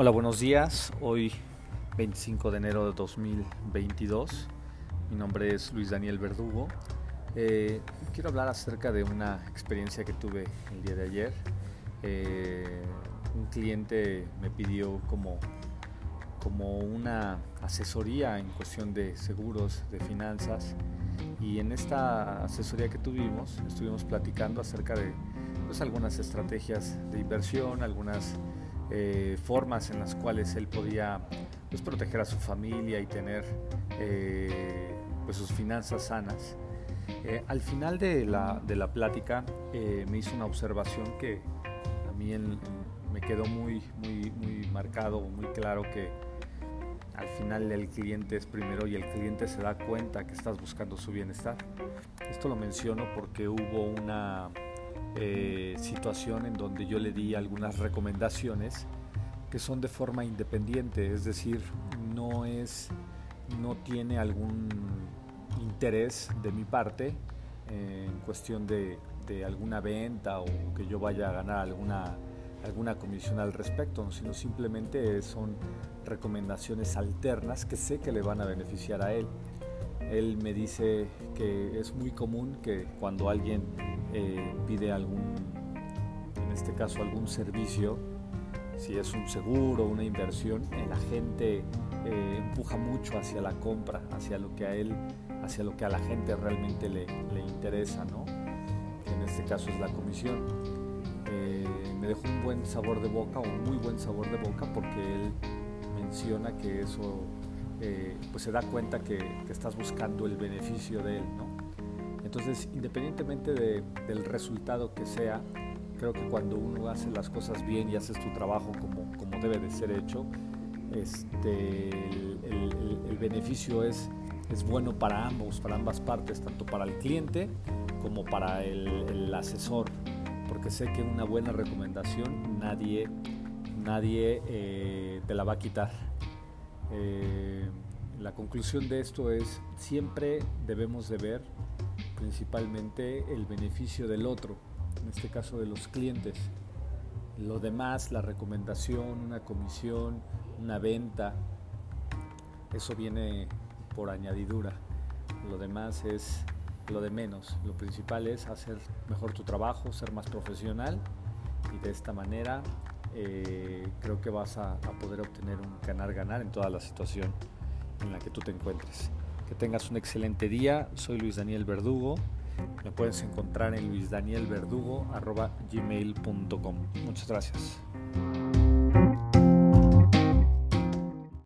Hola, buenos días. Hoy 25 de enero de 2022. Mi nombre es Luis Daniel Verdugo. Eh, quiero hablar acerca de una experiencia que tuve el día de ayer. Eh, un cliente me pidió como, como una asesoría en cuestión de seguros, de finanzas. Y en esta asesoría que tuvimos, estuvimos platicando acerca de pues, algunas estrategias de inversión, algunas eh, formas en las cuales él podía pues, proteger a su familia y tener eh, pues, sus finanzas sanas. Eh, al final de la, de la plática me hizo una observación que a mí me quedó muy, muy, muy marcado, muy claro que al final el cliente es primero y el cliente se da cuenta que estás buscando su bienestar. Esto lo menciono porque hubo una eh, situación en donde yo le di algunas recomendaciones que son de forma independiente, es decir, no es, no tiene algún interés de mi parte eh, en cuestión de, de, alguna venta o que yo vaya a ganar alguna, alguna comisión al respecto, sino simplemente son recomendaciones alternas que sé que le van a beneficiar a él. Él me dice que es muy común que cuando alguien eh, pide algún, en este caso algún servicio, si es un seguro, una inversión, la gente eh, empuja mucho hacia la compra, hacia lo que a él, hacia lo que a la gente realmente le, interesa, ¿no? en este caso es la comisión. Eh, me dejó un buen sabor de boca, un muy buen sabor de boca, porque él menciona que eso pues se da cuenta que, que, estás buscando el beneficio de él, ¿no? Entonces, independientemente del resultado que sea, creo que cuando uno hace las cosas bien y haces tu trabajo como, como debe de ser hecho, este, el, beneficio es, es bueno para ambos, para ambas partes, tanto para el cliente como para el, asesor, porque sé que una buena recomendación nadie, nadie eh, te la va a quitar. Eh, la conclusión de esto es siempre debemos de ver principalmente el beneficio del otro, en este caso de los clientes. Lo demás, la recomendación, una comisión, una venta, eso viene por añadidura. Lo demás es lo de menos. Lo principal es hacer mejor tu trabajo, ser más profesional y de esta manera eh, creo que vas a poder obtener un ganar-ganar en toda la situación en la que tú te encuentres. Que tengas un excelente día. Soy Luis Daniel Verdugo. Me puedes encontrar en luisdanielverdugo.gmail.com. Muchas gracias.